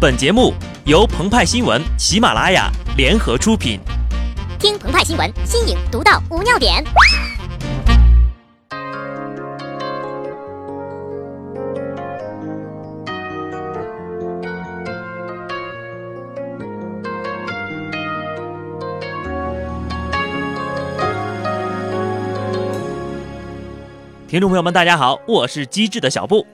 本节目由澎湃新闻、喜马拉雅联合出品。听澎湃新闻，新颖独到，无尿点。听众朋友们，大家好，我是机智的小布。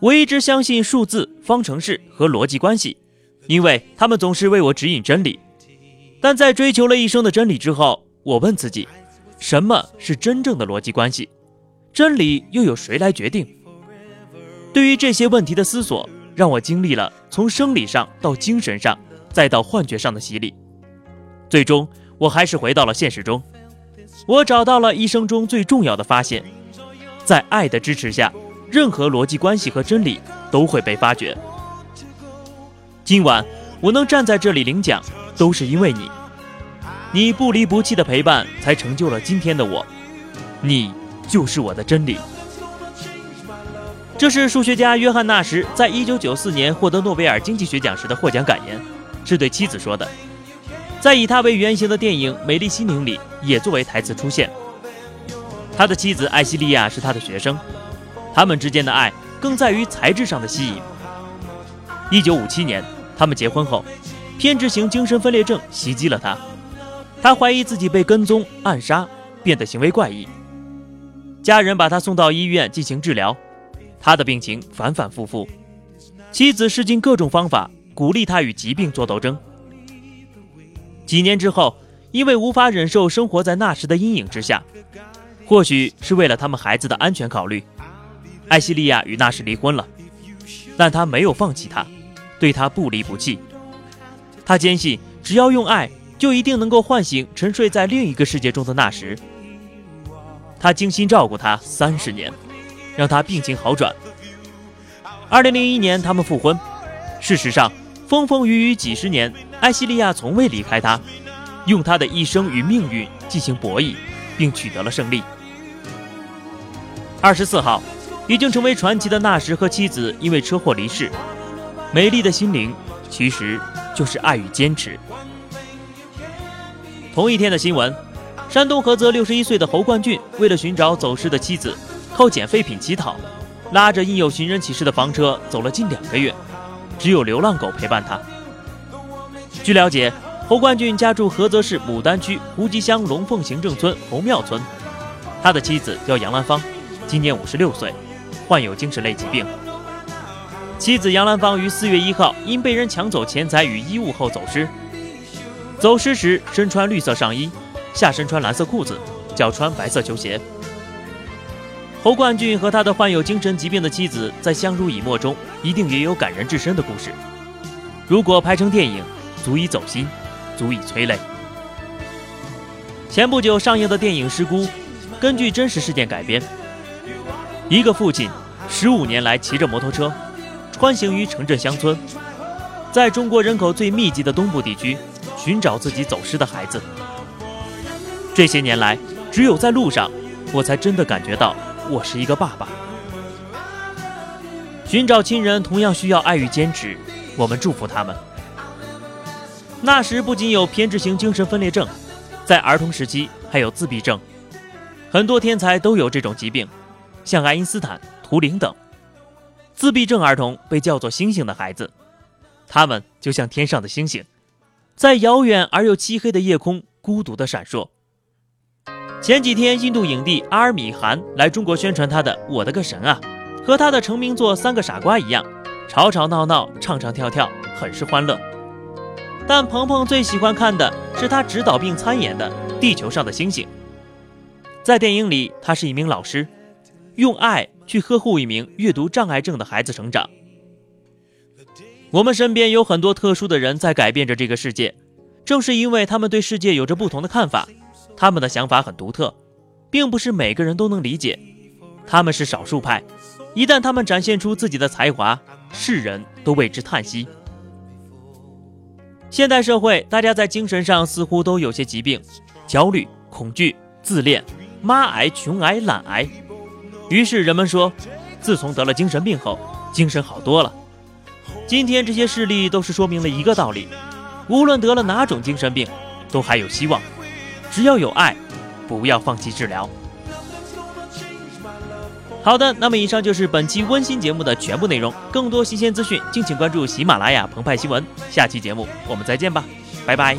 我一直相信数字、方程式和逻辑关系，因为他们总是为我指引真理。但在追求了一生的真理之后，我问自己，什么是真正的逻辑关系？真理又有谁来决定？对于这些问题的思索，让我经历了从生理上到精神上，再到幻觉上的洗礼。最终，我还是回到了现实中。我找到了一生中最重要的发现，在爱的支持下，任何逻辑关系和真理都会被发掘。今晚我能站在这里领奖，都是因为你，你不离不弃的陪伴，才成就了今天的我。你就是我的真理。这是数学家约翰纳什在一九九四年获得诺贝尔经济学奖时的获奖感言，是对妻子说的。在以他为原型的电影《美丽心灵》里，也作为台词出现。他的妻子艾希利亚是他的学生，他们之间的爱更在于材质上的吸引。一九五七年，他们结婚后，偏执型精神分裂症袭击了他，他怀疑自己被跟踪、暗杀，变得行为怪异。家人把他送到医院进行治疗，他的病情反反复复，妻子试尽各种方法鼓励他与疾病做斗争。几年之后，因为无法忍受生活在那时的阴影之下，或许是为了他们孩子的安全考虑，艾希利亚与纳什离婚了。但他没有放弃他，对他不离不弃。他坚信，只要用爱，就一定能够唤醒沉睡在另一个世界中的纳什。他精心照顾他三十年，让他病情好转。二零零一年，他们复婚。事实上，风风雨雨几十年。艾希利亚从未离开他，用他的一生与命运进行博弈，并取得了胜利。二十四号，已经成为传奇的纳什和妻子因为车祸离世。美丽的心灵，其实就是爱与坚持。同一天的新闻，山东菏泽六十一岁的侯冠俊为了寻找走失的妻子，靠捡废品乞讨，拉着印有寻人启事的房车走了近两个月，只有流浪狗陪伴他。据了解，侯冠俊家住菏泽市牡丹区胡集乡龙凤行政村侯庙村，他的妻子叫杨兰芳，今年五十六岁，患有精神类疾病。妻子杨兰芳于四月一号因被人抢走钱财与衣物后走失，走失时身穿绿色上衣，下身穿蓝色裤子，脚穿白色球鞋。侯冠俊和他的患有精神疾病的妻子在相濡以沫中，一定也有感人至深的故事。如果拍成电影，足以走心，足以催泪。前不久上映的电影《失孤》，根据真实事件改编。一个父亲十五年来骑着摩托车，穿行于城镇乡村，在中国人口最密集的东部地区，寻找自己走失的孩子。这些年来，只有在路上，我才真的感觉到我是一个爸爸。寻找亲人同样需要爱与坚持，我们祝福他们。那时不仅有偏执型精神分裂症，在儿童时期还有自闭症，很多天才都有这种疾病，像爱因斯坦、图灵等。自闭症儿童被叫做“星星的孩子”，他们就像天上的星星，在遥远而又漆黑的夜空孤独地闪烁。前几天，印度影帝阿尔米汗来中国宣传他的《我的个神啊》，和他的成名作《三个傻瓜》一样，吵吵闹闹，唱唱跳跳，很是欢乐。但鹏鹏最喜欢看的是他执导并参演的《地球上的星星》。在电影里，他是一名老师，用爱去呵护一名阅读障碍症的孩子成长。我们身边有很多特殊的人在改变着这个世界，正是因为他们对世界有着不同的看法，他们的想法很独特，并不是每个人都能理解。他们是少数派，一旦他们展现出自己的才华，世人都为之叹息。现代社会，大家在精神上似乎都有些疾病，焦虑、恐惧、自恋、妈癌、穷癌、懒癌。于是人们说，自从得了精神病后，精神好多了。今天这些事例都是说明了一个道理：无论得了哪种精神病，都还有希望，只要有爱，不要放弃治疗。好的，那么以上就是本期温馨节目的全部内容。更多新鲜资讯，敬请关注喜马拉雅澎湃新闻。下期节目我们再见吧，拜拜。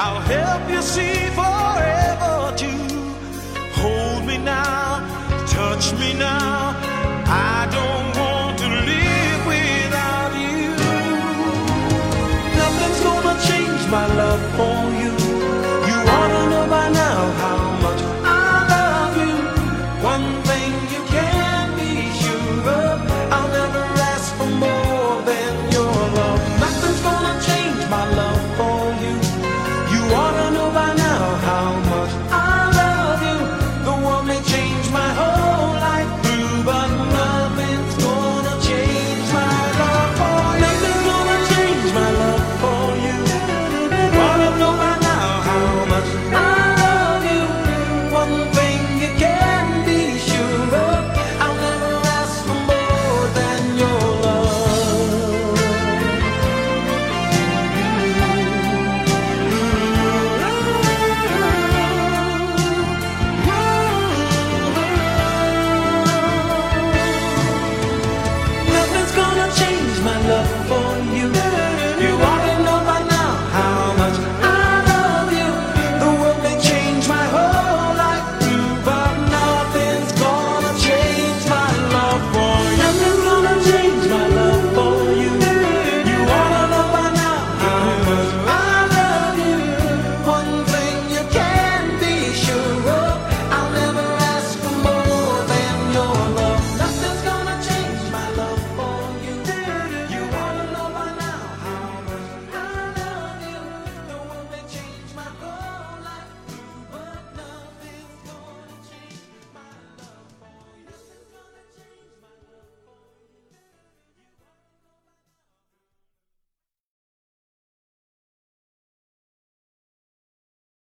I'll help you see forever too. Hold me now, touch me now.